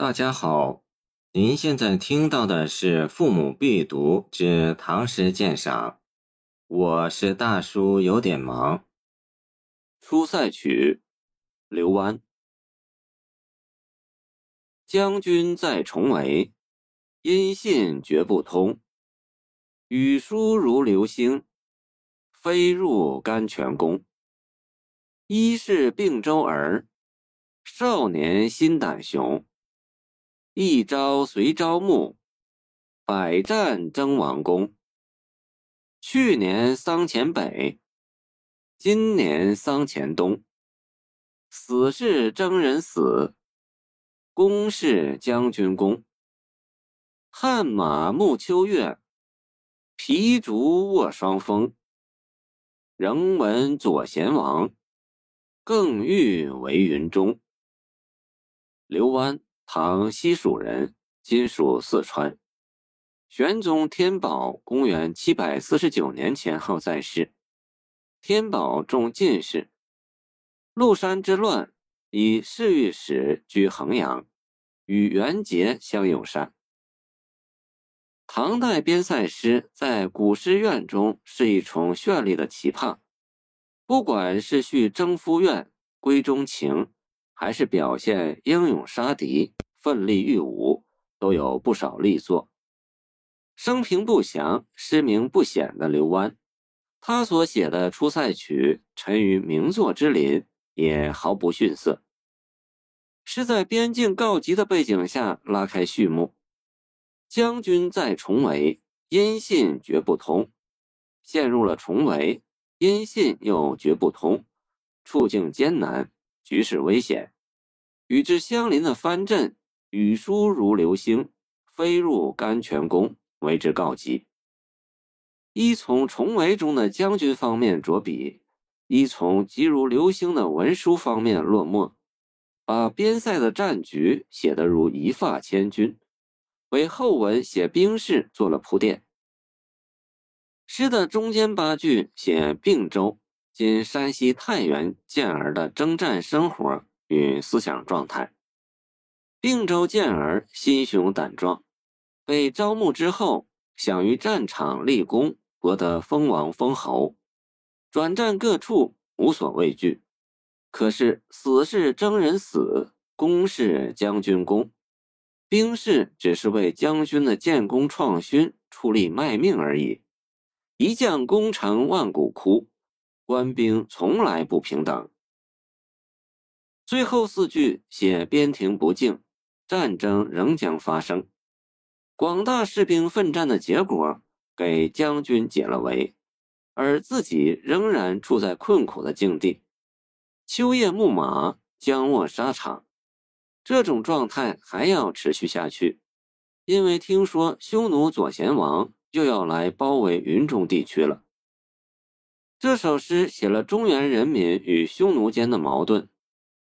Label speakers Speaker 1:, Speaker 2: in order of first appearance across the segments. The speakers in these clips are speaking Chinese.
Speaker 1: 大家好，您现在听到的是《父母必读之唐诗鉴赏》，我是大叔，有点忙。
Speaker 2: 《出塞曲》刘湾。将军在重围，音信绝不通。语书如流星，飞入甘泉宫。一是并州儿，少年心胆雄。一朝随朝暮，百战争王宫。去年丧前北，今年丧前东。死是征人死，公是将军公。汗马暮秋月，皮竹卧霜风。仍闻左贤王。更欲为云中。刘湾，唐西蜀人，今属四川。玄宗天宝公元七百四十九年前后在世。天宝中进士。麓山之乱，以侍御史居衡阳，与元节相友善。唐代边塞诗在古诗苑中是一重绚丽的奇葩。不管是叙征夫怨、闺中情，还是表现英勇杀敌、奋力御武，都有不少力作。生平不详、诗名不显的刘湾，他所写的《出塞曲》沉于名作之林，也毫不逊色。是在边境告急的背景下拉开序幕。将军在重围，音信绝不通，陷入了重围。音信又绝不通，处境艰难，局势危险。与之相邻的藩镇，语书如流星，飞入甘泉宫，为之告急。一从重围中的将军方面着笔，一从急如流星的文书方面落墨，把边塞的战局写得如一发千钧，为后文写兵事做了铺垫。诗的中间八句写并州（今山西太原）健儿的征战生活与思想状态。并州健儿心雄胆壮，被招募之后，想于战场立功，博得封王封侯，转战各处无所畏惧。可是死是征人死，功是将军功，兵士只是为将军的建功创勋出力卖命而已。一将功成万骨枯，官兵从来不平等。最后四句写边庭不敬，战争仍将发生。广大士兵奋战的结果给将军解了围，而自己仍然处在困苦的境地。秋夜牧马，将卧沙场，这种状态还要持续下去，因为听说匈奴左贤王。又要来包围云中地区了。这首诗写了中原人民与匈奴间的矛盾，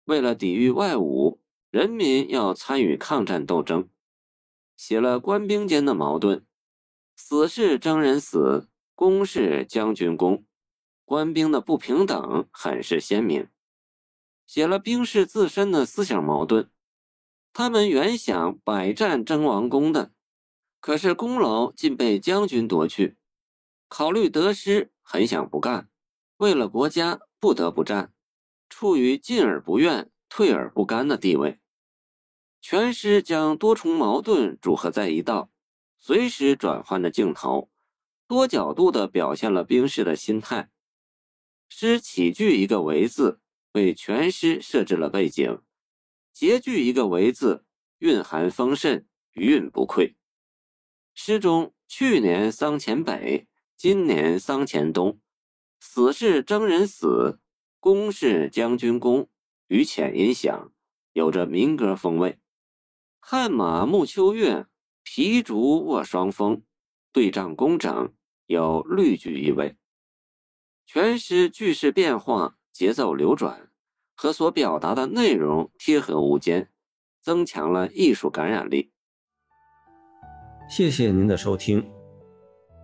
Speaker 2: 为了抵御外侮，人民要参与抗战斗争；写了官兵间的矛盾，死是征人死，功是将军功，官兵的不平等很是鲜明；写了兵士自身的思想矛盾，他们原想百战争王功的。可是功劳竟被将军夺去，考虑得失，很想不干，为了国家不得不战，处于进而不愿、退而不甘的地位。全诗将多重矛盾组合在一道，随时转换着镜头，多角度地表现了兵士的心态。诗起句一个“为”字，为全诗设置了背景；结句一个“为”字，蕴含丰盛，余韵不愧。诗中“去年桑前北，今年丧前冬”，死是征人死，功是将军功，于浅音响，有着民歌风味。汗马暮秋月，皮竹卧霜峰，对仗工整，有律句意味。全诗句式变化，节奏流转，和所表达的内容贴合无间，增强了艺术感染力。
Speaker 1: 谢谢您的收听，